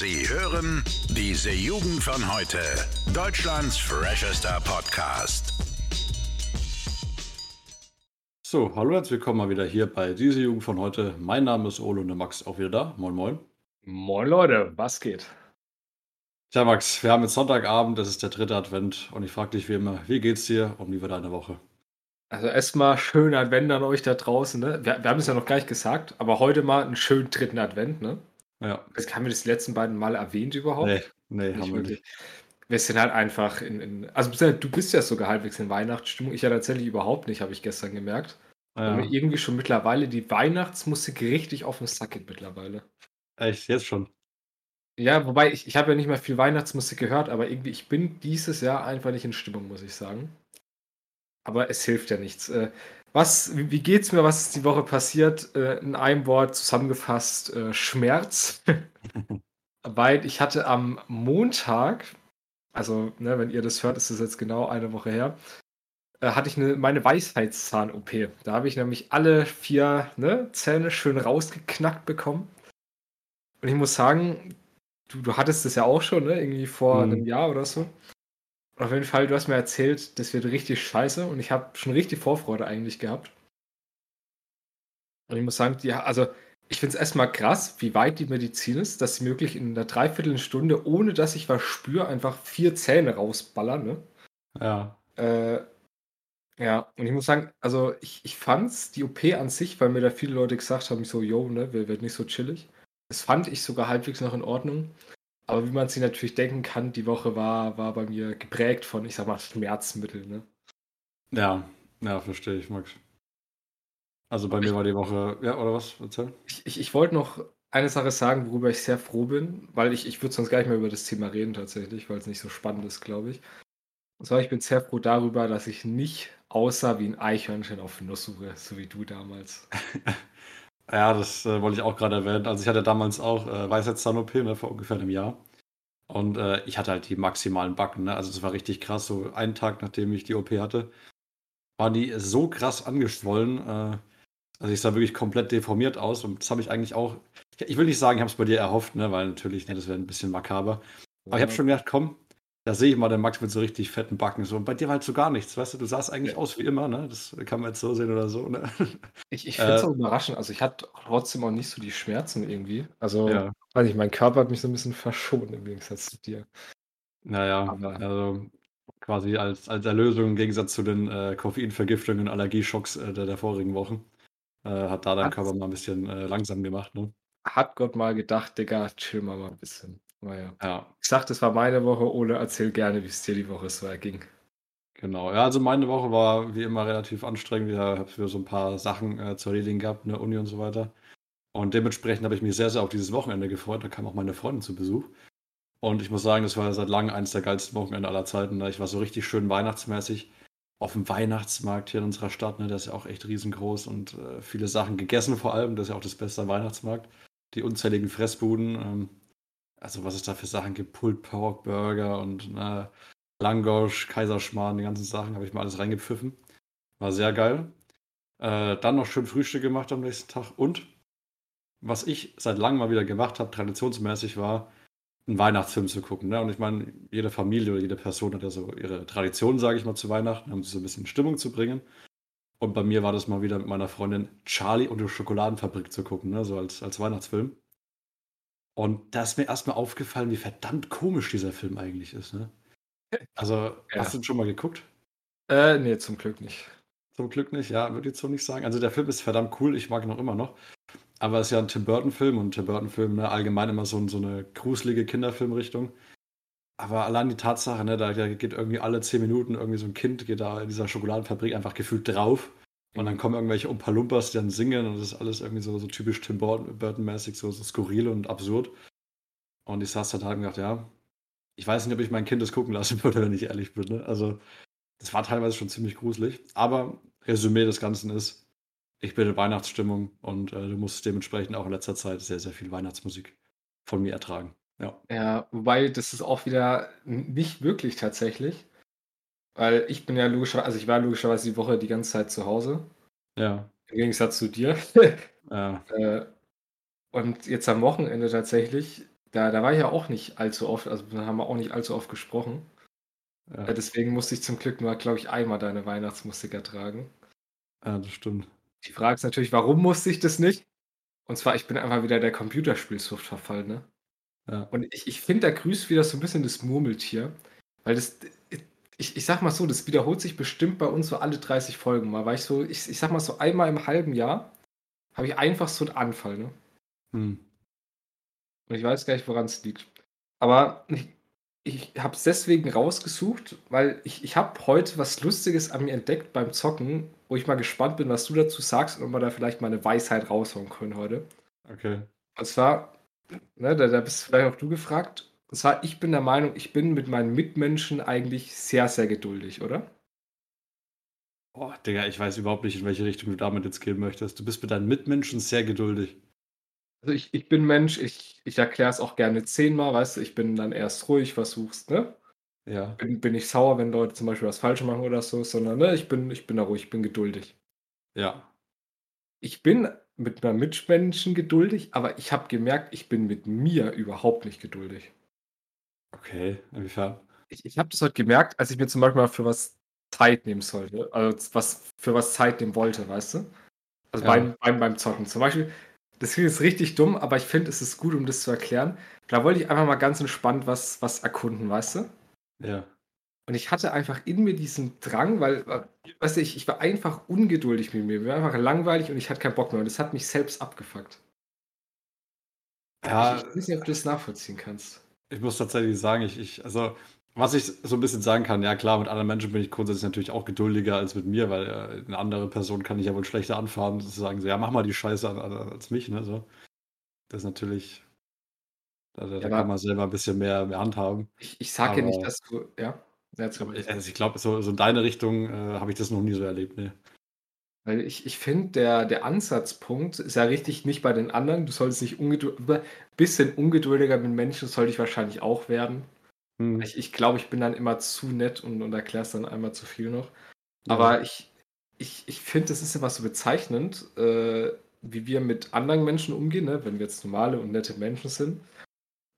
Sie hören diese Jugend von heute. Deutschlands freshester Podcast. So, hallo, herzlich willkommen mal wieder hier bei diese Jugend von heute. Mein Name ist Olo und der Max auch wieder da. Moin, moin. Moin Leute, was geht? Tja, Max, wir haben jetzt Sonntagabend, das ist der dritte Advent und ich frage dich wie immer, wie geht's dir und wie war deine Woche? Also erstmal schönen Advent an euch da draußen. Ne? Wir, wir haben es ja noch gar nicht gesagt, aber heute mal einen schönen dritten Advent. Ne? Ja. Das haben wir das letzten beiden Mal erwähnt überhaupt? Nee, nee, haben wir nicht. Wir sind halt einfach in, in also du bist ja sogar halbwegs in Weihnachtsstimmung. Ich ja tatsächlich überhaupt nicht, habe ich gestern gemerkt. Weil Ja, mir irgendwie schon mittlerweile die Weihnachtsmusik richtig auf den Sack geht mittlerweile. echt, jetzt schon. Ja, wobei ich, ich habe ja nicht mehr viel Weihnachtsmusik gehört, aber irgendwie, ich bin dieses Jahr einfach nicht in Stimmung, muss ich sagen. Aber es hilft ja nichts. Was, wie, wie geht's mir? Was ist die Woche passiert? Äh, In einem Wort zusammengefasst, äh, Schmerz. Weil ich hatte am Montag, also ne, wenn ihr das hört, ist das jetzt genau eine Woche her, äh, hatte ich eine, meine Weisheitszahn-OP. Da habe ich nämlich alle vier ne, Zähne schön rausgeknackt bekommen. Und ich muss sagen, du, du hattest das ja auch schon, ne? Irgendwie vor Mhm. einem Jahr oder so. Auf jeden Fall, du hast mir erzählt, das wird richtig scheiße und ich habe schon richtig Vorfreude eigentlich gehabt. Und ich muss sagen, die, also ich finde es erstmal krass, wie weit die Medizin ist, dass sie möglich in einer Dreiviertelstunde, ohne dass ich was spüre, einfach vier Zähne rausballern. Ne? Ja, Äh, ja, und ich muss sagen, also ich, ich fand's, die OP an sich, weil mir da viele Leute gesagt haben, so, yo, ne, wird nicht so chillig. Das fand ich sogar halbwegs noch in Ordnung. Aber wie man sich natürlich denken kann, die Woche war, war bei mir geprägt von, ich sag mal, Schmerzmitteln, ne? ja, ja, verstehe ich, Max. Also bei mir war die Woche, ja, oder was? Erzähl. Ich, ich, ich wollte noch eine Sache sagen, worüber ich sehr froh bin, weil ich, ich würde sonst gar nicht mehr über das Thema reden tatsächlich, weil es nicht so spannend ist, glaube ich. Und zwar, ich bin sehr froh darüber, dass ich nicht aussah wie ein Eichhörnchen auf Nusssuche, so wie du damals. Ja, das äh, wollte ich auch gerade erwähnen. Also ich hatte damals auch äh, Weisheitszahn-OP, ne, vor ungefähr einem Jahr. Und äh, ich hatte halt die maximalen Backen, ne? Also es war richtig krass. So einen Tag, nachdem ich die OP hatte, waren die so krass angeschwollen. Äh, also ich sah wirklich komplett deformiert aus. Und das habe ich eigentlich auch. Ich will nicht sagen, ich habe es bei dir erhofft, ne? Weil natürlich, ne, das wäre ein bisschen makaber. Aber ich habe schon gedacht, komm, da sehe ich mal den Max mit so richtig fetten Backen. So. Und bei dir war halt so gar nichts, weißt du? Du sahst eigentlich Ja. aus wie immer, ne? Das kann man jetzt so sehen oder so, ne? Ich, ich finde es Äh, auch überraschend. Also ich hatte trotzdem auch nicht so die Schmerzen irgendwie. Also, Ja. weiß nicht, mein Körper hat mich so ein bisschen verschont im Gegensatz zu dir. Naja, Aber- also quasi als, als Erlösung im Gegensatz zu den äh, Koffeinvergiftungen und Allergieschocks äh, der, der vorigen Wochen. Äh, hat da dein Körper mal ein bisschen äh, langsam gemacht, ne? Hat Gott mal gedacht, Digga, chill mal mal ein bisschen. Naja. Ja, Ich sag, das war meine Woche, Ole, erzähl gerne, wie es dir die Woche so erging. genau. Ja, also meine Woche war wie immer relativ anstrengend. Ich habe für so ein paar Sachen äh, zu erledigen gehabt, ne, Uni und so weiter. Und dementsprechend habe ich mich sehr, sehr auf dieses Wochenende gefreut. Da kam auch meine Freundin zu Besuch. Und ich muss sagen, das war seit langem eines der geilsten Wochenende aller Zeiten. Ne? Ich war so richtig schön weihnachtsmäßig auf dem Weihnachtsmarkt hier in unserer Stadt. Ne? Der ist ja auch echt riesengroß und äh, viele Sachen gegessen vor allem. Das ist ja auch das Beste am Weihnachtsmarkt. Die unzähligen Fressbuden. Ähm, also was es da für Sachen gibt. Pulled Pork Burger und ne, Langosch, Kaiserschmarrn, die ganzen Sachen habe ich mal alles reingepfiffen. War sehr geil. Äh, dann noch schön Frühstück gemacht am nächsten Tag. Und was ich seit langem mal wieder gemacht habe, traditionsmäßig war, einen Weihnachtsfilm zu gucken. Ne? Und ich meine, jede Familie oder jede Person hat ja so ihre Tradition, sage ich mal, zu Weihnachten, um sie so ein bisschen in Stimmung zu bringen. Und bei mir war das mal wieder mit meiner Freundin Charlie und die Schokoladenfabrik zu gucken, ne? so als, als Weihnachtsfilm. Und da ist mir erstmal aufgefallen, wie verdammt komisch dieser Film eigentlich ist. Ne? Also, Ja. hast du den schon mal geguckt? Äh, nee, zum Glück nicht. Zum Glück nicht, ja, würde ich jetzt so nicht sagen. Also der Film ist verdammt cool, ich mag ihn auch immer noch. Aber es ist ja ein Tim Burton-Film und Tim Burton-Film, ne, allgemein immer so, so eine gruselige Kinderfilmrichtung. Aber allein die Tatsache, ne, da, da geht irgendwie alle zehn Minuten irgendwie so ein Kind, geht da in dieser Schokoladenfabrik einfach gefühlt drauf. Und dann kommen irgendwelche Umpa-Lumpas, die dann singen und das ist alles irgendwie so, so typisch Tim Burton- Burton-mäßig, so, so skurril und absurd. Und ich saß da da und gedacht, ja, ich weiß nicht, ob ich mein Kind das gucken lassen würde, wenn ich ehrlich bin. Ne? Also, das war teilweise schon ziemlich gruselig. Aber Resümee des Ganzen ist, ich bin in Weihnachtsstimmung und äh, du musst dementsprechend auch in letzter Zeit sehr, sehr viel Weihnachtsmusik von mir ertragen. Ja. Ja, wobei das ist auch wieder nicht wirklich tatsächlich. Weil ich bin ja logischerweise, also ich war logischerweise die Woche die ganze Zeit zu Hause. Ja. Im Gegensatz zu dir. Ja. Äh, und jetzt am Wochenende tatsächlich da, da war ich ja auch nicht allzu oft, also da haben wir auch nicht allzu oft gesprochen. Ja, Äh, Deswegen musste ich zum Glück nur, glaube ich, einmal deine Weihnachtsmusik ertragen. ja das stimmt. Die Frage ist natürlich, warum musste ich das nicht? Und zwar, ich bin einfach wieder der Computerspielsucht verfallen, ne? Ja. Und ich, ich finde, da grüßt wieder so ein bisschen das Murmeltier. Weil das, ich, ich sag mal so, das wiederholt sich bestimmt bei uns so alle 30 Folgen mal. Weil ich so, ich, ich sag mal so einmal im halben Jahr habe ich einfach so einen Anfall, ne? Hm. Und ich weiß gar nicht, woran es liegt. Aber ich, ich habe es deswegen rausgesucht, weil ich, ich habe heute was Lustiges an mir entdeckt beim Zocken, wo ich mal gespannt bin, was du dazu sagst und ob wir da vielleicht mal eine Weisheit raushauen können heute. Okay. Und zwar, ne, da, da bist vielleicht auch du gefragt. Und zwar, ich bin der Meinung, ich bin mit meinen Mitmenschen eigentlich sehr, sehr geduldig, oder? Boah, Digga, ich weiß überhaupt nicht, in welche Richtung du damit jetzt gehen möchtest. Du bist mit deinen Mitmenschen sehr geduldig. Also ich, ich bin Mensch, ich, ich erkläre es auch gerne zehnmal, weißt du, ich bin dann erst ruhig, versuchst, ne? Ja. Bin, bin ich sauer, wenn Leute zum Beispiel was falsch machen oder so, sondern ne, ich bin, ich bin da ruhig, ich bin geduldig. Ja. Ich bin mit meinen Mitmenschen geduldig, aber ich habe gemerkt, ich bin mit mir überhaupt nicht geduldig. Okay. Inwiefern? Ich, ich habe das heute gemerkt, als ich mir zum Beispiel mal für was Zeit nehmen sollte, also was für was Zeit nehmen wollte, weißt du? Also Ja. beim, beim, beim Zocken. Zum Beispiel, das klingt jetzt richtig dumm, aber ich finde, es ist gut, um das zu erklären. Da wollte ich einfach mal ganz entspannt was, was erkunden, weißt du? Ja. Und ich hatte einfach in mir diesen Drang, weil, äh, weißt du, ich, ich war einfach ungeduldig mit mir. Mir war einfach langweilig und ich hatte keinen Bock mehr. Und das hat mich selbst abgefuckt. Ja, Ich, ich weiß nicht, ob du das nachvollziehen kannst. Ich muss tatsächlich sagen, ich, ich, also, was ich so ein bisschen sagen kann, ja klar, mit anderen Menschen bin ich grundsätzlich natürlich auch geduldiger als mit mir, weil äh, eine andere Person kann ich ja wohl schlechter anfahren, zu sagen, so, ja, mach mal die Scheiße an, an, als mich, ne, so. Das ist natürlich, da, da, aber- kann man selber ein bisschen mehr, mehr handhaben. Ich, ich sage ja nicht, dass du. Ja, jetzt ich- Also ich glaube, so, so in deine Richtung äh, habe ich das noch nie so erlebt, ne. Weil ich, ich finde, der, der Ansatzpunkt ist ja richtig nicht bei den anderen. Du solltest nicht ungeduldig, ein bisschen ungeduldiger mit Menschen sollte ich wahrscheinlich auch werden. Hm. Ich, ich glaube, ich bin dann immer zu nett und, und erkläre es dann einmal zu viel noch. Ja. Aber ich, ich, ich finde, es ist immer so bezeichnend, äh, wie wir mit anderen Menschen umgehen, ne? wenn wir jetzt normale und nette Menschen sind.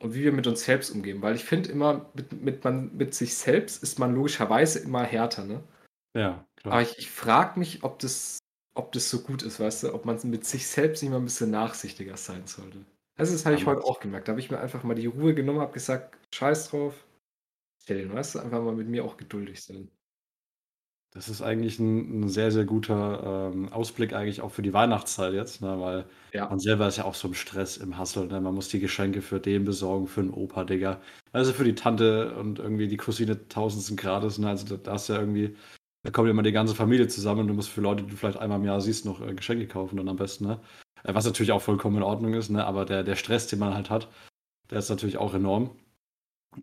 Und wie wir mit uns selbst umgehen. Weil ich finde immer, mit, mit, man, mit sich selbst ist man logischerweise immer härter. Ne? Ja, klar. Aber ich, ich frage mich, ob das, ob das so gut ist, weißt du, ob man mit sich selbst nicht mal ein bisschen nachsichtiger sein sollte. Das ist, habe ich Ja, heute auch gemerkt. Da habe ich mir einfach mal die Ruhe genommen, habe gesagt, scheiß drauf. Chillen, weißt du, einfach mal mit mir auch geduldig sein. Das ist eigentlich ein, ein sehr, sehr guter ähm, Ausblick eigentlich auch für die Weihnachtszeit jetzt, ne? weil Ja. man selber ist ja auch so im Stress, im Hustle. Ne? Man muss die Geschenke für den besorgen, für den Opa, Digga. Also für die Tante und irgendwie die Cousine tausendsten Grades. Ne? Also da ist ja irgendwie, da kommt immer die ganze Familie zusammen und du musst für Leute, die du vielleicht einmal im Jahr siehst, noch äh, Geschenke kaufen dann am besten. Ne? Äh, Was natürlich auch vollkommen in Ordnung ist, ne? aber der, der Stress, den man halt hat, der ist natürlich auch enorm.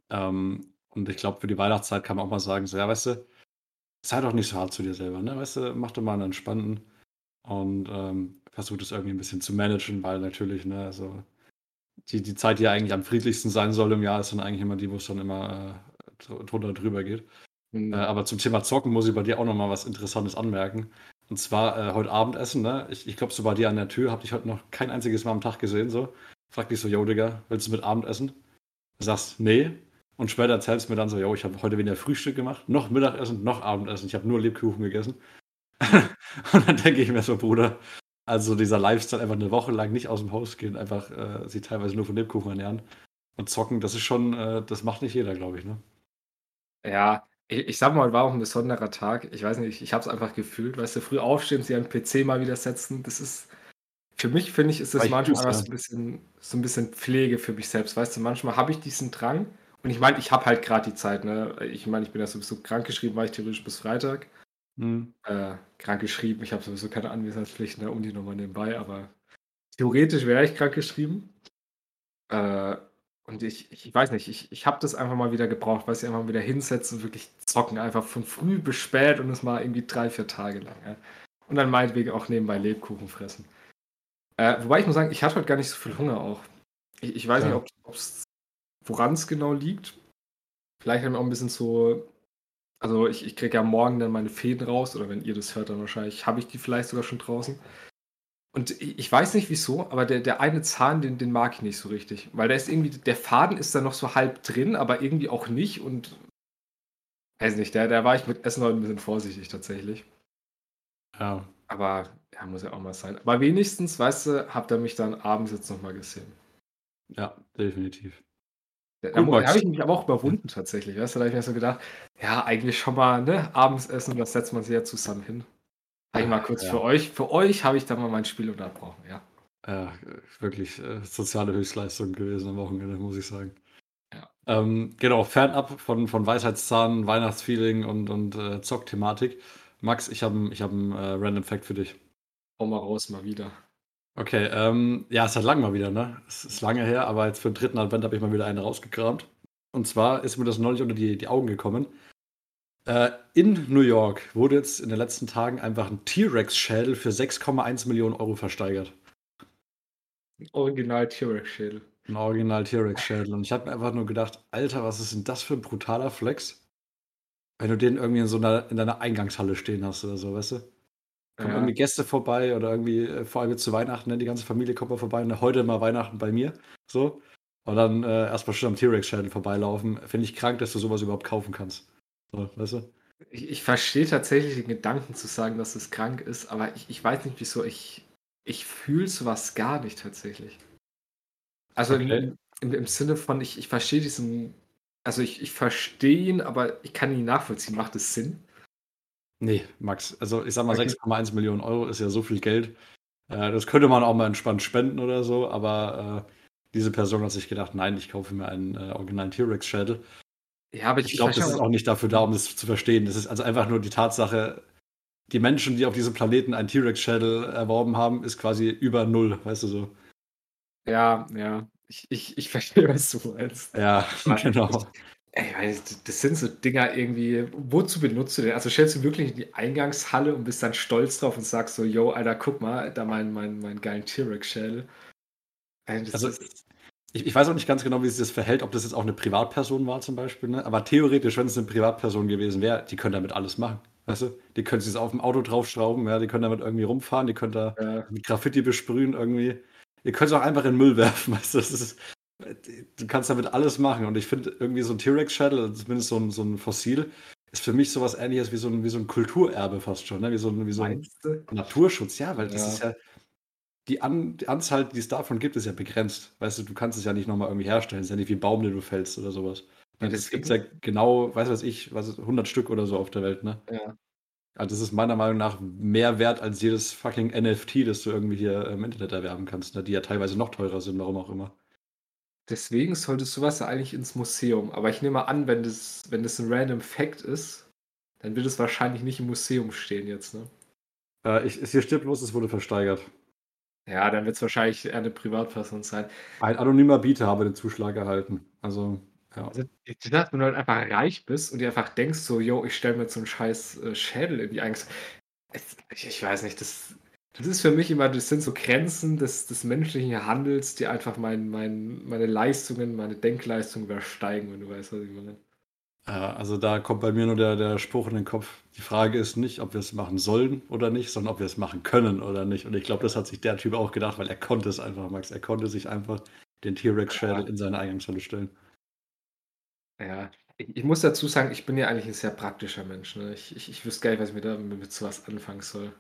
Ähm, und ich glaube, für die Weihnachtszeit kann man auch mal sagen, so, ja, weißt du, sei doch nicht so hart zu dir selber, ne? Weißt du, mach doch mal einen entspannten und ähm, versuch das irgendwie ein bisschen zu managen, weil natürlich, ne, also die, die Zeit, die ja eigentlich am friedlichsten sein soll im Jahr, ist dann eigentlich immer die, wo es dann immer äh, dr- drunter drüber geht. Und, Äh, aber zum Thema Zocken muss ich bei dir auch nochmal was Interessantes anmerken. Und zwar äh, heute Abendessen, ne? Ich, ich glaube, so bei dir an der Tür, hab dich heute noch kein einziges Mal am Tag gesehen, so. Frag dich so, yo, Digga, willst du mit Abendessen? Du sagst, nee. Und später erzählst du mir dann so, yo, ich habe heute weder Frühstück gemacht, noch Mittagessen, noch Abendessen. Ich habe nur Lebkuchen gegessen. und dann denke ich mir so, Bruder, also dieser Lifestyle einfach eine Woche lang nicht aus dem Haus gehen, einfach äh, sich teilweise nur von Lebkuchen ernähren und zocken, das ist schon, äh, das macht nicht jeder, glaube ich, ne? ja, ich, ich sag mal, war auch ein besonderer Tag. Ich weiß nicht, ich habe es einfach gefühlt, weißt du, früh aufstehen, sie am PC mal wieder setzen, das ist, für mich finde ich, ist das ich manchmal so ein bisschen, so ein bisschen Pflege für mich selbst, weißt du, manchmal habe ich diesen Drang und ich meine, ich habe halt gerade die Zeit, ne, ich meine, ich bin ja sowieso krankgeschrieben, war ich theoretisch bis Freitag, Hm. äh, krankgeschrieben, ich habe sowieso keine Anwesenheitspflicht, ne, Uni nochmal nebenbei, aber theoretisch wäre ich krankgeschrieben, äh, und ich, ich weiß nicht, ich, ich habe das einfach mal wieder gebraucht, weil ich einfach mal wieder hinsetze und wirklich zocken, einfach von früh bis spät und es mal irgendwie drei, vier Tage lang. Ja. Und dann meinetwegen auch nebenbei Lebkuchen fressen. Äh, wobei ich muss sagen, ich hatte heute gar nicht so viel Hunger auch. Ich, ich weiß Ja. nicht, woran es genau liegt. Vielleicht haben wir auch ein bisschen so. Also ich, ich kriege ja morgen dann meine Fäden raus, oder wenn ihr das hört, dann wahrscheinlich habe ich die vielleicht sogar schon draußen. Und ich weiß nicht wieso, aber der, der eine Zahn, den, den mag ich nicht so richtig. Weil da ist irgendwie, der Faden ist da noch so halb drin, aber irgendwie auch nicht. Und weiß nicht, da, da war ich mit Essen heute ein bisschen vorsichtig tatsächlich. Ja. Aber ja, muss ja auch mal sein. Aber wenigstens, weißt du, habt ihr mich dann abends jetzt nochmal gesehen. Ja, definitiv. Da, da habe ich mich aber auch überwunden tatsächlich. Weißt du, da habe ich mir so gedacht, ja, eigentlich schon mal, ne, abends essen, das setzt man sich ja zusammen hin. Sag ich mal kurz ja. für euch. Für euch habe ich da mal mein Spiel unterbrochen, ja. Ja, wirklich äh, soziale Höchstleistung gewesen am Wochenende, muss ich sagen. Ja. Ähm, genau, fernab von, von Weisheitszahn, Weihnachtsfeeling und, und äh, Zock-Thematik. Max, ich habe ich hab einen äh, Random Fact für dich. Hau mal raus, mal wieder. Okay, ähm, ja, es hat lang mal wieder, ne? Es ist lange her, aber jetzt für den dritten Advent habe ich mal wieder eine rausgekramt. Und zwar ist mir das neulich unter die, die Augen gekommen. Äh, in New York wurde jetzt in den letzten Tagen einfach ein T-Rex-Schädel für 6,1 Millionen Euro versteigert. Original T-Rex-Schädel. Ein Original T-Rex-Schädel. Und ich habe mir einfach nur gedacht, Alter, was ist denn das für ein brutaler Flex? Wenn du den irgendwie in so einer, in deiner Eingangshalle stehen hast oder so, weißt du? Kommen ja. irgendwie Gäste vorbei oder irgendwie, äh, vor allem jetzt zu Weihnachten, ne? die ganze Familie kommt mal vorbei und heute mal Weihnachten bei mir. So. Und dann äh, erstmal schon am T-Rex-Schädel vorbeilaufen. Finde ich krank, dass du sowas überhaupt kaufen kannst. So, weißt du? Ich, ich verstehe tatsächlich den Gedanken zu sagen, dass es krank ist, aber ich, ich weiß nicht wieso. Ich, ich fühle sowas gar nicht tatsächlich. Also okay. im, im, Sinne von, ich, ich verstehe diesen, also ich, ich verstehe ihn, aber ich kann ihn nachvollziehen. Macht es Sinn? Nee, Max. Also ich sag mal, okay. 6,1 Millionen Euro ist ja so viel Geld. Äh, das könnte man auch mal entspannt spenden oder so, aber äh, diese Person hat sich gedacht, nein, ich kaufe mir einen äh, originalen T-Rex-Schädel. Ja, aber ich, ich glaube, das ist auch nicht dafür da, um das zu verstehen. Das ist also einfach nur die Tatsache, die Menschen, die auf diesem Planeten einen T-Rex-Schädel erworben haben, ist quasi über null, weißt du so. Ja, ja. Ich, ich, ich verstehe, was du meinst. Ja, genau. Ey, das sind so Dinger irgendwie, wozu benutzt du denn? Also stellst du wirklich in die Eingangshalle und bist dann stolz drauf und sagst so, yo, Alter, guck mal, da mein, mein, mein geilen T-Rex-Schädel. Also, ich, ich, weiß auch nicht ganz genau, wie sich das verhält, ob das jetzt auch eine Privatperson war zum Beispiel, ne? aber theoretisch, wenn es eine Privatperson gewesen wäre, die können damit alles machen. Weißt du? Die können sich auf dem Auto draufschrauben, ja, die können damit irgendwie rumfahren, die können da ja. mit Graffiti besprühen irgendwie. Ihr könnt es auch einfach in den Müll werfen, weißt du? Das ist, du kannst damit alles machen. Und ich finde irgendwie so ein T-Rex-Shuttle, zumindest so ein, so ein Fossil, ist für mich sowas ähnliches wie so ein, wie so ein Kulturerbe fast schon, ne? wie so ein, wie so ein Naturschutz, ja, weil das ja. ist ja, die, An die Anzahl, die es davon gibt, ist ja begrenzt. Weißt du, du kannst es ja nicht nochmal irgendwie herstellen. Es ist ja nicht wie ein Baum, den du fällst oder sowas. Ja, das gibt es ja genau, weiß was ich, was ist, 100 Stück oder so auf der Welt, ne? Ja. Also das ist meiner Meinung nach mehr wert als jedes fucking NFT, das du irgendwie hier im Internet erwerben kannst, ne? die ja teilweise noch teurer sind, warum auch immer. Deswegen sollte sowas ja eigentlich ins Museum. Aber ich nehme an, wenn das, wenn das ein random Fact ist, dann wird es wahrscheinlich nicht im Museum stehen jetzt, ne? Äh, ich, hier steht bloß, es wurde versteigert. Ja, dann wird es wahrscheinlich eher eine Privatperson sein. Ein anonymer Bieter habe den Zuschlag erhalten. Also, ja. Also, ich dachte, wenn du halt einfach reich bist und dir einfach denkst, so, yo, ich stelle mir jetzt so einen scheiß äh, Schädel in die Angst. Ich, ich, weiß nicht, das, das ist für mich immer, das sind so Grenzen des, des menschlichen Handels, die einfach mein, mein, meine Leistungen, meine Denkleistungen übersteigen, wenn du weißt, was ich meine. Ja, also da kommt bei mir nur der, der Spruch in den Kopf. Die Frage ist nicht, ob wir es machen sollen oder nicht, sondern ob wir es machen können oder nicht. Und ich glaube, das hat sich der Typ auch gedacht, weil er konnte es einfach, Max. Er konnte sich einfach den T-Rex-Schädel in seine Eingangshalle stellen. Ja, ich, ich, muss dazu sagen, ich bin ja eigentlich ein sehr praktischer Mensch. Ne? Ich, ich, ich wüsste gar nicht, was ich mit, mit sowas anfangen soll.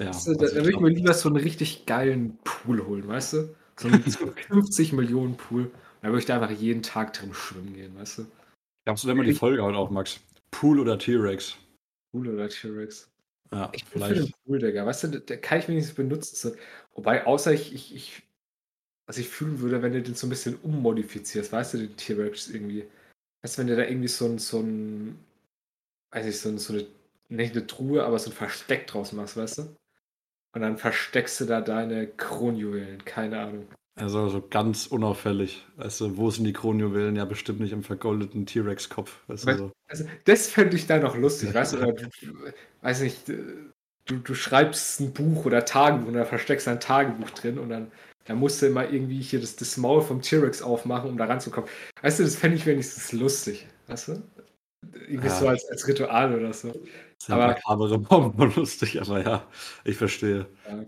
Ja, weißt du, da, da würde ich mir lieber so einen richtig geilen Pool holen, weißt du? So einen 50 Millionen Pool. Da würde ich da einfach jeden Tag drin schwimmen gehen, weißt du? Glaubst du denn mal die Folge heute auch, Max? Pool oder T-Rex? Pool oder T-Rex? Ja, ich bin vielleicht. Pool, Digga. Weißt du, der kann ich wenigstens benutzen. Wobei, außer ich, ich, ich, was ich fühlen würde, wenn du den so ein bisschen ummodifizierst, weißt du, den T-Rex irgendwie. Weißt du, wenn du da irgendwie so ein, so ein, weiß ich, so, ein, so eine, nicht eine Truhe, aber so ein Versteck draus machst, weißt du? Und dann versteckst du da deine Kronjuwelen, keine Ahnung. Also so ganz unauffällig. Weißt du, wo sind die Kronjuwelen? Ja, bestimmt nicht im vergoldeten T-Rex-Kopf. Weißt du, so. also, das fände ich da noch lustig, weißt du, du, weiß nicht, du, du schreibst ein Buch oder Tagebuch oder versteckst ein Tagebuch drin und dann, dann musst du immer irgendwie hier das, das Maul vom T-Rex aufmachen, um da ranzukommen. Weißt du, das fände ich wenigstens lustig, weißt du? Irgendwie ja. so als, als Ritual oder so. Das ist aber makabere Bomben lustig, aber ja, ich verstehe. Ja.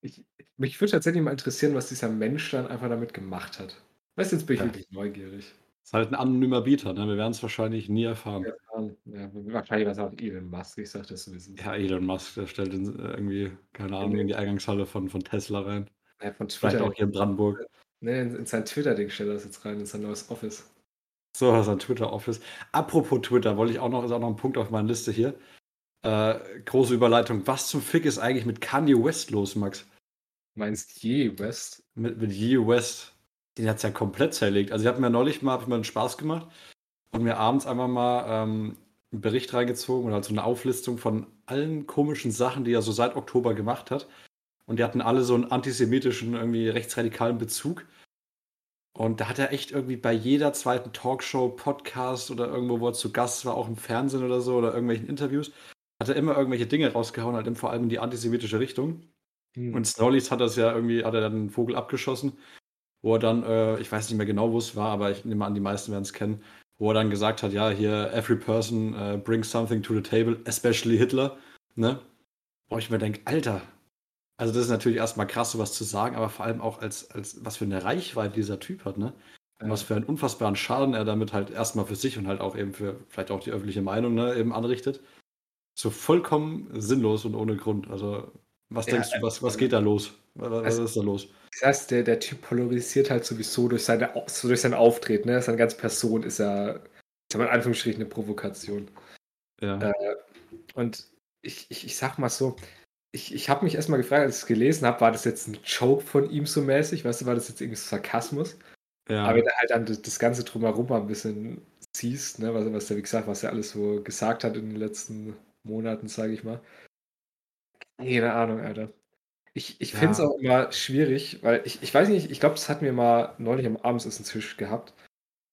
Ich, mich würde tatsächlich mal interessieren, was dieser Mensch dann einfach damit gemacht hat. Weißt du, jetzt bin ich Ja. wirklich neugierig. Ist halt ein anonymer Bieter, ne? Wir werden es wahrscheinlich nie erfahren. Ja, wahrscheinlich war es auch Elon Musk, ich sag das sowieso. Ja, Elon Musk, der stellt in, äh, irgendwie, keine Ahnung, in die Eingangshalle von, von Tesla rein. Ja, von Vielleicht Twitter. auch hier in Brandenburg. Nee, in, in sein Twitter-Ding stellt er das jetzt rein, in sein neues Office. So, das ist ein Twitter-Office. Apropos Twitter, wollte ich auch noch, ist auch noch ein Punkt auf meiner Liste hier. Äh, große Überleitung. Was zum Fick ist eigentlich mit Kanye West los, Max? Meinst je, West? Mit, mit Ye West. Den hat es ja komplett zerlegt. Also ich habe mir neulich mal, hab ich mir einen Spaß gemacht und mir abends einfach mal ähm, einen Bericht reingezogen oder halt so eine Auflistung von allen komischen Sachen, die er so seit Oktober gemacht hat. Und die hatten alle so einen antisemitischen, irgendwie rechtsradikalen Bezug. Und da hat er echt irgendwie bei jeder zweiten Talkshow, Podcast oder irgendwo, wo er zu Gast war, auch im Fernsehen oder so oder irgendwelchen Interviews, hat er immer irgendwelche Dinge rausgehauen, halt eben vor allem in die antisemitische Richtung. Hm. Und Snowleys hat das ja irgendwie, hat er dann einen Vogel abgeschossen, wo er dann, äh, ich weiß nicht mehr genau, wo es war, aber ich nehme an, die meisten werden es kennen, wo er dann gesagt hat, ja, hier, every person uh, brings something to the table, especially Hitler, ne? Wo ich mir denke, Alter, also das ist natürlich erstmal krass, sowas zu sagen, aber vor allem auch als, als was für eine Reichweite dieser Typ hat, ne? Und was für einen unfassbaren Schaden er damit halt erstmal für sich und halt auch eben für vielleicht auch die öffentliche Meinung, ne, eben anrichtet. So vollkommen sinnlos und ohne Grund. Also, was Ja, denkst du, was, was geht da los? Was, was Also- ist da los? Das heißt, der, der Typ polarisiert halt sowieso durch, seine, so durch sein Auftreten. Ne? Seine ganze Person ist ja, ich sag mal in Anführungsstrichen, eine Provokation. Ja. Äh, Und ich, ich, ich sag mal so, ich, ich habe mich erstmal gefragt, als ich es gelesen habe, war das jetzt ein Joke von ihm so mäßig? Weißt du, war das jetzt irgendwie so Sarkasmus? ja. Aber wenn du halt dann das, das Ganze drumherum mal ein bisschen siehst, ne, was, was der, wie gesagt, was er alles so gesagt hat in den letzten Monaten, sage ich mal. Keine Ahnung, Alter. Ich, ich finde es auch immer schwierig, weil ich, ich weiß nicht, ich glaube, das hatten wir mal neulich am Abendsessen-Tisch gehabt.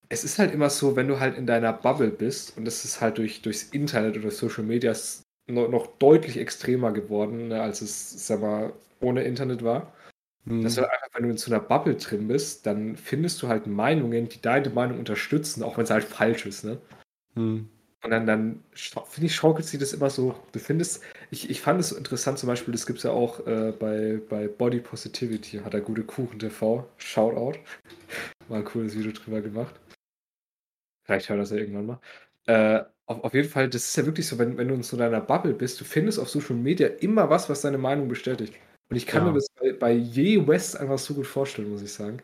Es ist halt immer so, wenn du halt in deiner Bubble bist, und das ist halt durch, durchs Internet oder Social Media s- noch, noch deutlich extremer geworden, ne, als es, sag mal, ohne Internet war. Dass du halt einfach, wenn du in so einer Bubble drin bist, dann findest du halt Meinungen, die deine Meinung unterstützen, auch wenn es halt falsch ist, ne? Hm. Und dann, dann finde ich, schaukelt sie das immer so. Du findest, ich, ich fand es so interessant, zum Beispiel, das gibt es ja auch äh, bei, bei Body Positivity, hat er gute Kuchen TV, Shoutout. Mal ein cooles Video drüber gemacht. Vielleicht hört das ja irgendwann mal. Äh, auf, auf jeden Fall, das ist ja wirklich so, wenn, wenn du in so deiner Bubble bist, du findest auf Social Media immer was, was deine Meinung bestätigt. Und ich kann Ja. mir das bei, bei Je West einfach so gut vorstellen, muss ich sagen.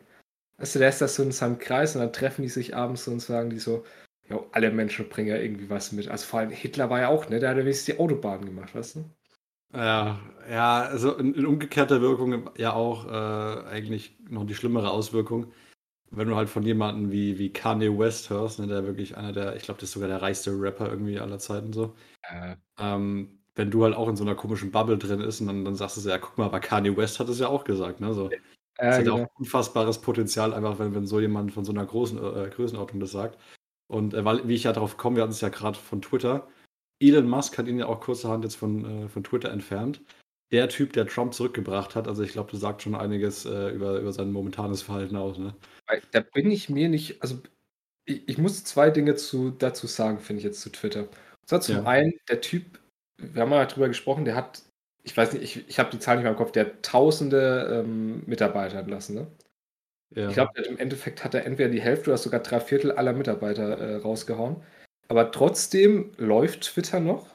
Weißt du, der ist das so in seinem Kreis und dann treffen die sich abends so und sagen die so, ja, alle Menschen bringen ja irgendwie was mit. Also vor allem Hitler war ja auch, ne? Der hat ja wenigstens die Autobahn gemacht, weißt du? Ja, ja, also in, in umgekehrter Wirkung ja auch äh, eigentlich noch die schlimmere Auswirkung, wenn du halt von jemandem wie, wie Kanye West hörst, ne, der wirklich einer der, ich glaube, das ist sogar der reichste Rapper irgendwie aller Zeiten so. Äh, Ähm, wenn du halt auch in so einer komischen Bubble drin ist und dann, dann sagst du so, ja, guck mal, aber Kanye West hat es ja auch gesagt, ne? So. Das äh, hat ja genau. auch unfassbares Potenzial, einfach wenn, wenn so jemand von so einer großen äh, Größenordnung das sagt. Und äh, weil, wie ich ja darauf komme, wir hatten es ja gerade von Twitter. Elon Musk hat ihn ja auch kurzerhand jetzt von, äh, von Twitter entfernt. Der Typ, der Trump zurückgebracht hat, also ich glaube, das sagt schon einiges äh, über, über sein momentanes Verhalten aus. Ne? Da bin ich mir nicht, also ich, ich muss zwei Dinge zu, dazu sagen, finde ich jetzt zu Twitter. Und zwar zum Ja. einen, der Typ, wir haben mal drüber gesprochen, der hat, ich weiß nicht, ich, ich habe die Zahl nicht mehr im Kopf, der hat tausende ähm, Mitarbeiter entlassen, ne? Ja. Ich glaube, im Endeffekt hat er entweder die Hälfte oder sogar drei Viertel aller Mitarbeiter äh, rausgehauen. Aber trotzdem läuft Twitter noch.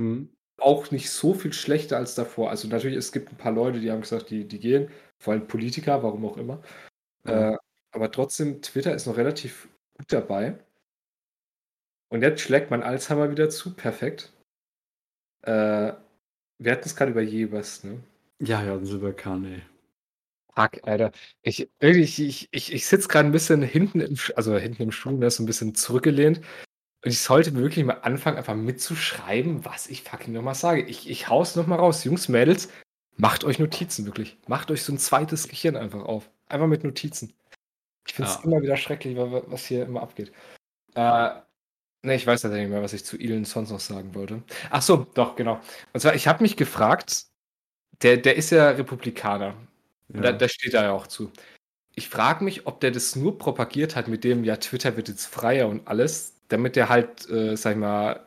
Hm. Auch nicht so viel schlechter als davor. Also natürlich, es gibt ein paar Leute, die haben gesagt, die, die gehen, vor allem Politiker, warum auch immer. Ja. Äh, aber trotzdem, Twitter ist noch relativ gut dabei. Und jetzt schlägt mein Alzheimer wieder zu, perfekt. Äh, wir hatten es gerade über Jebers, ne? ja, ja, ein Silberkane. Fuck, Alter. Ich, wirklich, ich, ich, ich sitze gerade ein bisschen hinten im, also hinten im Stuhl, ne, so ein bisschen zurückgelehnt. Und ich sollte wirklich mal anfangen, einfach mitzuschreiben, was ich fucking nochmal sage. Ich, ich hau's nochmal raus. Jungs, Mädels, macht euch Notizen, wirklich. Macht euch so ein zweites Gehirn einfach auf. Einfach mit Notizen. Ich finde es Ja. immer wieder schrecklich, wa- was hier immer abgeht. Äh, ne, ich weiß tatsächlich nicht mehr, was ich zu Elon sonst noch sagen wollte. Ach so, doch, genau. Und zwar, ich habe mich gefragt, der, der ist ja Republikaner. Ja. Da, da steht er ja auch zu. Ich frage mich, ob der das nur propagiert hat mit dem, ja, Twitter wird jetzt freier und alles, damit der halt, äh, sag ich mal,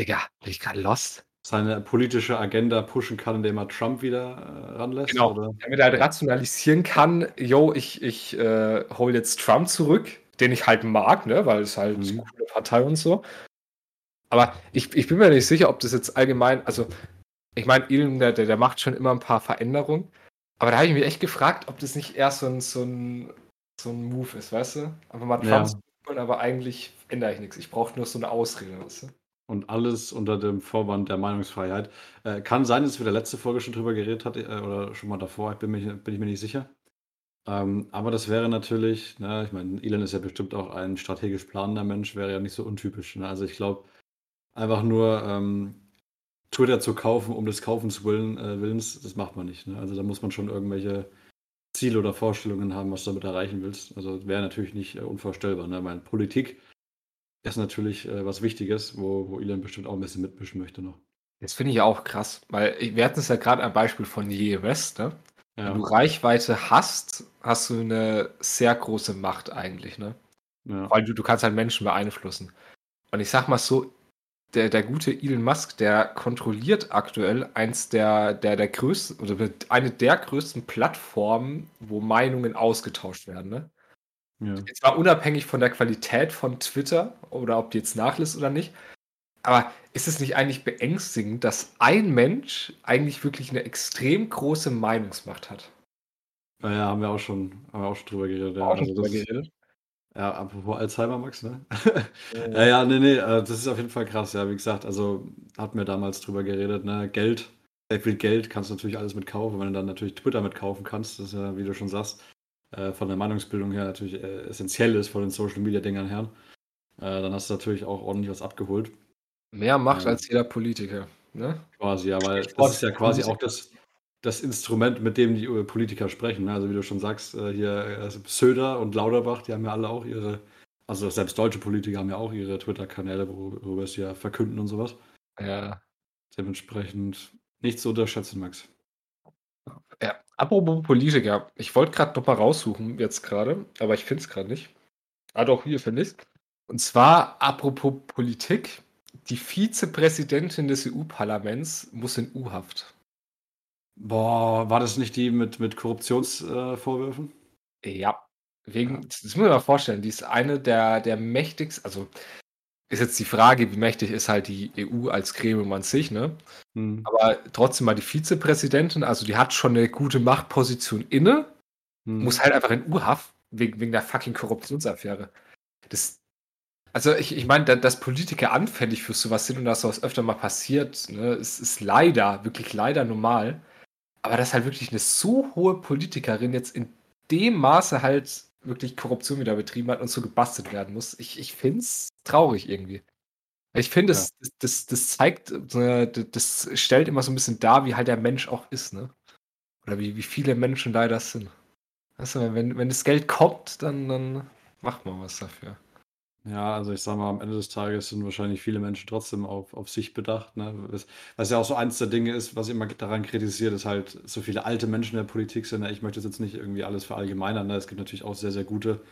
Digga, bin ich gerade lost? seine politische Agenda pushen kann, indem er Trump wieder äh, ranlässt? Genau. Oder? Damit er halt rationalisieren kann, yo, ich, ich äh, hole jetzt Trump zurück, den ich halt mag, ne, weil es halt Mhm. eine coole Partei und so. Aber ich, ich bin mir nicht sicher, ob das jetzt allgemein, also ich meine, Elon, der, der, macht schon immer ein paar Veränderungen, aber da habe ich mich echt gefragt, ob das nicht eher so ein, so ein, so ein Move ist, weißt du? Einfach mal Trump Ja. zurückholen, aber eigentlich ändere ich nichts. Ich brauche nur so eine Ausrede, weißt du? Und alles unter dem Vorwand der Meinungsfreiheit. Äh, kann sein, dass wir der letzte Folge schon drüber geredet hat äh, oder schon mal davor, ich bin, mir, bin ich mir nicht sicher. Ähm, aber das wäre natürlich, ne, ich meine, Elon ist ja bestimmt auch ein strategisch planender Mensch, wäre ja nicht so untypisch. Ne? Also ich glaube, einfach nur ähm, Twitter zu kaufen, um des Kaufens willen, äh, Willens, das macht man nicht. Ne? Also da muss man schon irgendwelche Ziele oder Vorstellungen haben, was du damit erreichen willst. Also wäre natürlich nicht äh, unvorstellbar. Ne? Meine Politik ist natürlich äh, was Wichtiges, wo, wo Elon bestimmt auch ein bisschen mitmischen möchte noch. Das finde ich auch krass, weil wir hatten es ja gerade am Beispiel von Je West, ne? Ja, Wenn du Reichweite hast, hast du eine sehr große Macht eigentlich, ne? ja. Weil du, du kannst halt Menschen beeinflussen. Und ich sag mal so, der, der gute Elon Musk, der kontrolliert aktuell eins der, der, der größten, oder eine der größten Plattformen, wo Meinungen ausgetauscht werden, ne? ja. Jetzt mal unabhängig von der Qualität von Twitter oder ob die jetzt nachlässt oder nicht. Aber ist es nicht eigentlich beängstigend, dass ein Mensch eigentlich wirklich eine extrem große Meinungsmacht hat? Ja, ja, haben wir auch schon, haben wir auch schon drüber geredet. Ja, Auch schon also drüber geredet. Ja, apropos Alzheimer, Max, ne? Äh, Ja, ja, nee, nee, äh, das ist auf jeden Fall krass, ja, wie gesagt, also hatten wir damals drüber geredet, ne, Geld, sehr viel Geld kannst du natürlich alles mit kaufen, wenn du dann natürlich Twitter mit kaufen kannst, das ist ja, wie du schon sagst, äh, von der Meinungsbildung her natürlich äh, essentiell ist, von den Social Media Dingern her, äh, dann hast du natürlich auch ordentlich was abgeholt, Mehr Macht als jeder Politiker. Ne? quasi, ja, weil das ist ja quasi auch das, das Instrument, mit dem die äh, Politiker sprechen, ne? also wie du schon sagst, äh, hier äh, Söder und Lauterbach, die haben ja alle auch ihre, also selbst deutsche Politiker haben ja auch ihre Twitter-Kanäle, wo- worüber sie ja verkünden und sowas. Ja. Dementsprechend nicht zu unterschätzen, Max. ja. Apropos Politiker, ich wollte gerade noch mal raussuchen, jetzt gerade, aber ich finde es gerade nicht. Ah, doch, hier finde ich Und zwar, apropos Politik, die Vizepräsidentin des EU-Parlaments muss in U-Haft. Boah, war das nicht die mit, mit Korruptionsvorwürfen? Ja. Wegen, das muss man mal vorstellen, die ist eine der, der mächtigsten, also ist jetzt die Frage, wie mächtig ist halt die EU als Gremium an sich, ne? Hm. Aber trotzdem mal die Vizepräsidentin, also die hat schon eine gute Machtposition inne, Hm. muss halt einfach in U-Haft wegen, wegen der fucking Korruptionsaffäre. Das, also ich, ich meine, da- dass Politiker anfällig für sowas sind und dass sowas öfter mal passiert, ne, ist, ist leider, wirklich leider normal. Aber dass halt wirklich eine so hohe Politikerin jetzt in dem Maße halt wirklich Korruption wieder betrieben hat und so gebastelt werden muss, ich, ich finde es traurig irgendwie. Ich finde, das, das, das, das zeigt, äh, das stellt immer so ein bisschen dar, wie halt der Mensch auch ist, ne? Oder wie, wie viele Menschen leider sind. Weißt du, wenn, wenn das Geld kommt, dann, dann macht man was dafür. Ja, also ich sag mal, am Ende des Tages sind wahrscheinlich viele Menschen trotzdem auf, auf sich bedacht. Ne? Was, was ja auch so eins der Dinge ist, was ich immer daran kritisiert, ist halt, so viele alte Menschen in der Politik sind. Ne? Ich möchte das jetzt nicht irgendwie alles verallgemeinern. Ne? Es gibt natürlich auch sehr, sehr gute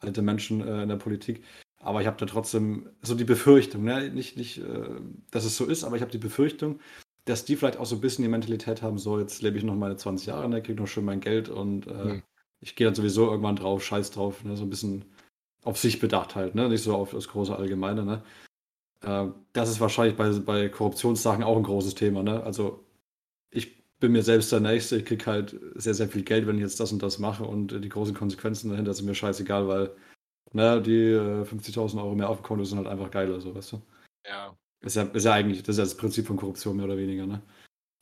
alte Menschen äh, in der Politik. Aber ich habe da trotzdem so die Befürchtung, ne? nicht, nicht äh, dass es so ist, aber ich habe die Befürchtung, dass die vielleicht auch so ein bisschen die Mentalität haben, so jetzt lebe ich noch meine 20 Jahre, ne? kriege noch schön mein Geld und äh, Hm. ich gehe dann sowieso irgendwann drauf, scheiß drauf, ne? so ein bisschen auf sich bedacht halt, ne? nicht so auf das große Allgemeine. Ne? Äh, das ist wahrscheinlich bei, bei Korruptionssachen auch ein großes Thema. Ne? Also ich bin mir selbst der Nächste, ich kriege halt sehr, sehr viel Geld, wenn ich jetzt das und das mache und die großen Konsequenzen dahinter sind mir scheißegal, weil ne, die äh, 50.000 Euro mehr auf dem Konto sind halt einfach geiler, so weißt du. Ja. Ist ja, ist ja eigentlich, das ist ja das Prinzip von Korruption mehr oder weniger, ne?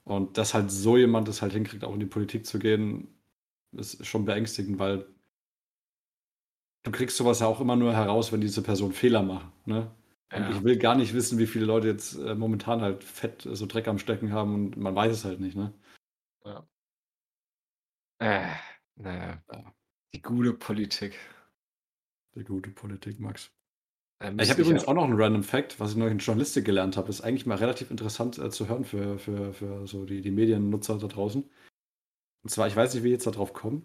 Und dass halt so jemand das halt hinkriegt, auch in die Politik zu gehen, ist schon beängstigend, weil du kriegst sowas ja auch immer nur heraus, wenn diese Person Fehler macht, ne? Ja. ich will gar nicht wissen, wie viele Leute jetzt äh, momentan halt fett äh, so Dreck am Stecken haben und man weiß es halt nicht, ne? Äh, naja. Die gute Politik. Die gute Politik, Max. Ich habe übrigens ja- auch noch einen Random Fact, was ich neulich in Journalistik gelernt habe. Ist eigentlich mal relativ interessant äh, zu hören für, für, für so die, die Mediennutzer da draußen. Und zwar, ich weiß nicht, wie ich jetzt darauf komme,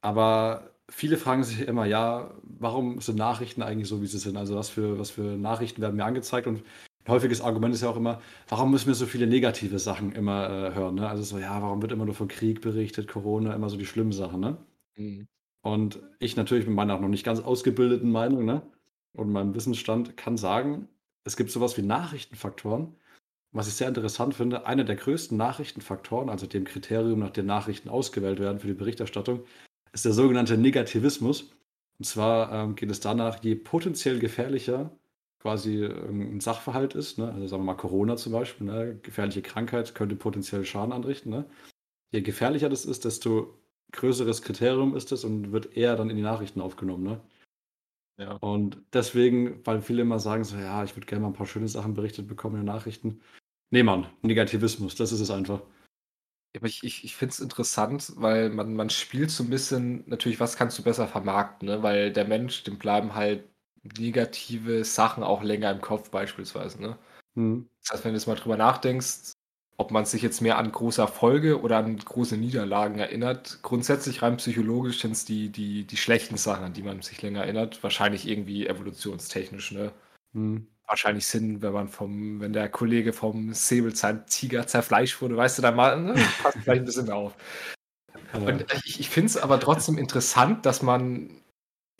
aber viele fragen sich immer, ja, warum sind Nachrichten eigentlich so, wie sie sind? Also was für, was für Nachrichten werden mir angezeigt und ein häufiges Argument ist ja auch immer, warum müssen wir so viele negative Sachen immer äh, hören? Ne? Also so, ja, warum wird immer nur von Krieg berichtet, Corona, immer so die schlimmen Sachen, ne? Mhm. Und ich natürlich mit meiner noch nicht ganz ausgebildeten Meinung, ne? Und meinem Wissensstand kann sagen, es gibt sowas wie Nachrichtenfaktoren. Was ich sehr interessant finde, einer der größten Nachrichtenfaktoren, also dem Kriterium, nach dem Nachrichten ausgewählt werden für die Berichterstattung, ist der sogenannte Negativismus. Und zwar ähm, geht es danach, je potenziell gefährlicher quasi ein Sachverhalt ist, ne? also sagen wir mal Corona zum Beispiel, ne? gefährliche Krankheit könnte potenziell Schaden anrichten. Ne? Je gefährlicher das ist, desto größeres Kriterium ist es und wird eher dann in die Nachrichten aufgenommen. Ne? Ja. Und deswegen, weil viele immer sagen so, ja, ich würde gerne mal ein paar schöne Sachen berichtet bekommen in den Nachrichten. Nee, Mann, Negativismus, das ist es einfach. Ich, ich, ich finde es interessant, weil man, man spielt so ein bisschen, natürlich, was kannst du besser vermarkten, ne? Weil der Mensch, dem bleiben halt negative Sachen auch länger im Kopf, beispielsweise, ne? Hm. Das heißt, wenn du jetzt mal drüber nachdenkst, ob man sich jetzt mehr an große Erfolge oder an große Niederlagen erinnert, grundsätzlich rein psychologisch sind es die, die, die schlechten Sachen, an die man sich länger erinnert. Wahrscheinlich irgendwie evolutionstechnisch, ne? Hm wahrscheinlich Sinn, wenn man vom, wenn der Kollege vom Säbelzahntiger zerfleischt wurde, weißt du, da mal, ne, passt vielleicht ein bisschen auf. Ja. Und ich, ich finde es aber trotzdem interessant, dass man,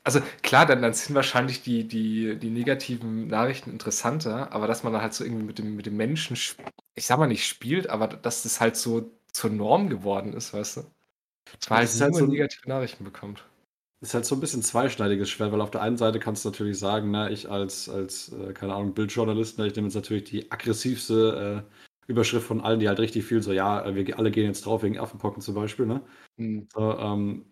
also klar, dann, dann sind wahrscheinlich die, die, die negativen Nachrichten interessanter, aber dass man dann halt so irgendwie mit dem, mit dem Menschen, ich sag mal nicht spielt, aber dass das halt so zur Norm geworden ist, weißt du? Dass man halt, halt so negative Nachrichten bekommt ist halt so ein bisschen zweischneidiges Schwert, weil auf der einen Seite kannst du natürlich sagen, ne, ich als, als äh, keine Ahnung, Bildjournalist, ne, ich nehme jetzt natürlich die aggressivste äh, Überschrift von allen, die halt richtig viel so, ja, äh, wir alle gehen jetzt drauf wegen Affenpocken zum Beispiel, ne? Mhm. So, ähm,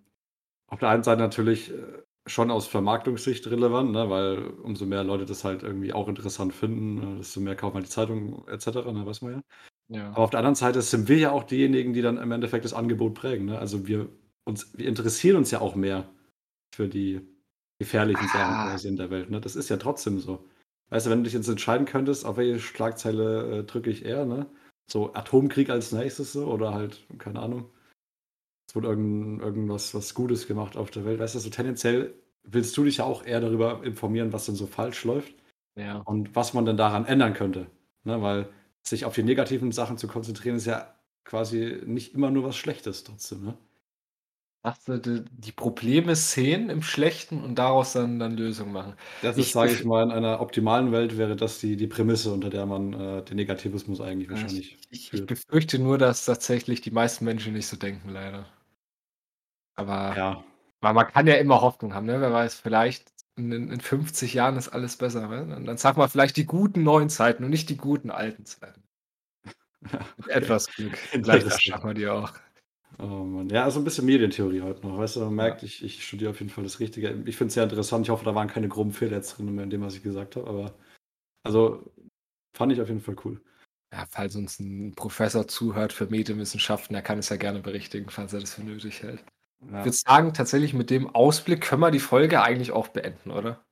auf der einen Seite natürlich äh, schon aus Vermarktungssicht relevant, ne, weil umso mehr Leute das halt irgendwie auch interessant finden, äh, desto mehr kaufen halt die Zeitung etc., ne, weiß man ja. ja. Aber auf der anderen Seite sind wir ja auch diejenigen, die dann im Endeffekt das Angebot prägen, ne? Also wir uns, wir interessieren uns ja auch mehr für die gefährlichen Sachen ah. quasi in der Welt. Ne? Das ist ja trotzdem so. Weißt du, wenn du dich jetzt entscheiden könntest, auf welche Schlagzeile äh, drücke ich eher, ne? So Atomkrieg als nächstes so oder halt, keine Ahnung. Es wurde irgend, irgendwas was Gutes gemacht auf der Welt. Weißt du, so tendenziell willst du dich ja auch eher darüber informieren, was denn so falsch läuft. Ja. Und was man denn daran ändern könnte. Ne? Weil sich auf die negativen Sachen zu konzentrieren, ist ja quasi nicht immer nur was Schlechtes trotzdem, ne? Dachte, die Probleme sehen im Schlechten und daraus dann, dann Lösungen machen. Das ist, sage ich mal, in einer optimalen Welt wäre das die, die Prämisse, unter der man äh, den Negativismus eigentlich wahrscheinlich. Ich, ich, befürchte nur, dass tatsächlich die meisten Menschen nicht so denken, leider. Aber ja. man, man kann ja immer Hoffnung haben, ne? Wer weiß, vielleicht in, in 50 Jahren ist alles besser. Ne? Und dann sag mal vielleicht die guten neuen Zeiten und nicht die guten alten Zeiten. Mit etwas Glück. Vielleicht schaffen wir die auch. Oh Mann. Ja, also ein bisschen Medientheorie heute noch. Weißt du, man merkt, ich, ich studiere auf jeden Fall das Richtige. Ich finde es sehr interessant. Ich hoffe, da waren keine groben Fehler drin mehr in dem, was ich gesagt habe. Aber also fand ich auf jeden Fall cool. Ja, falls uns ein Professor zuhört für Medienwissenschaften, er kann es ja gerne berichtigen, falls er das für nötig hält. Ja. Ich würde sagen, tatsächlich mit dem Ausblick können wir die Folge eigentlich auch beenden, oder?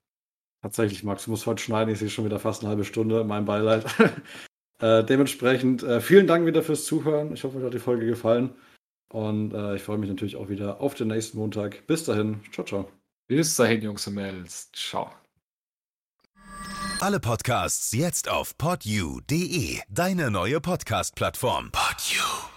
Tatsächlich, Max, du musst heute schneiden. Ich sehe schon wieder fast eine halbe Stunde. Mein Beileid. äh, dementsprechend äh, vielen Dank wieder fürs Zuhören. Ich hoffe, euch hat die Folge gefallen. Und äh, ich freue mich natürlich auch wieder auf den nächsten Montag. Bis dahin, ciao, ciao. Bis dahin, Jungs und Mädels. Ciao. Alle Podcasts jetzt auf podyou.de, deine neue Podcast-Plattform. Podyou.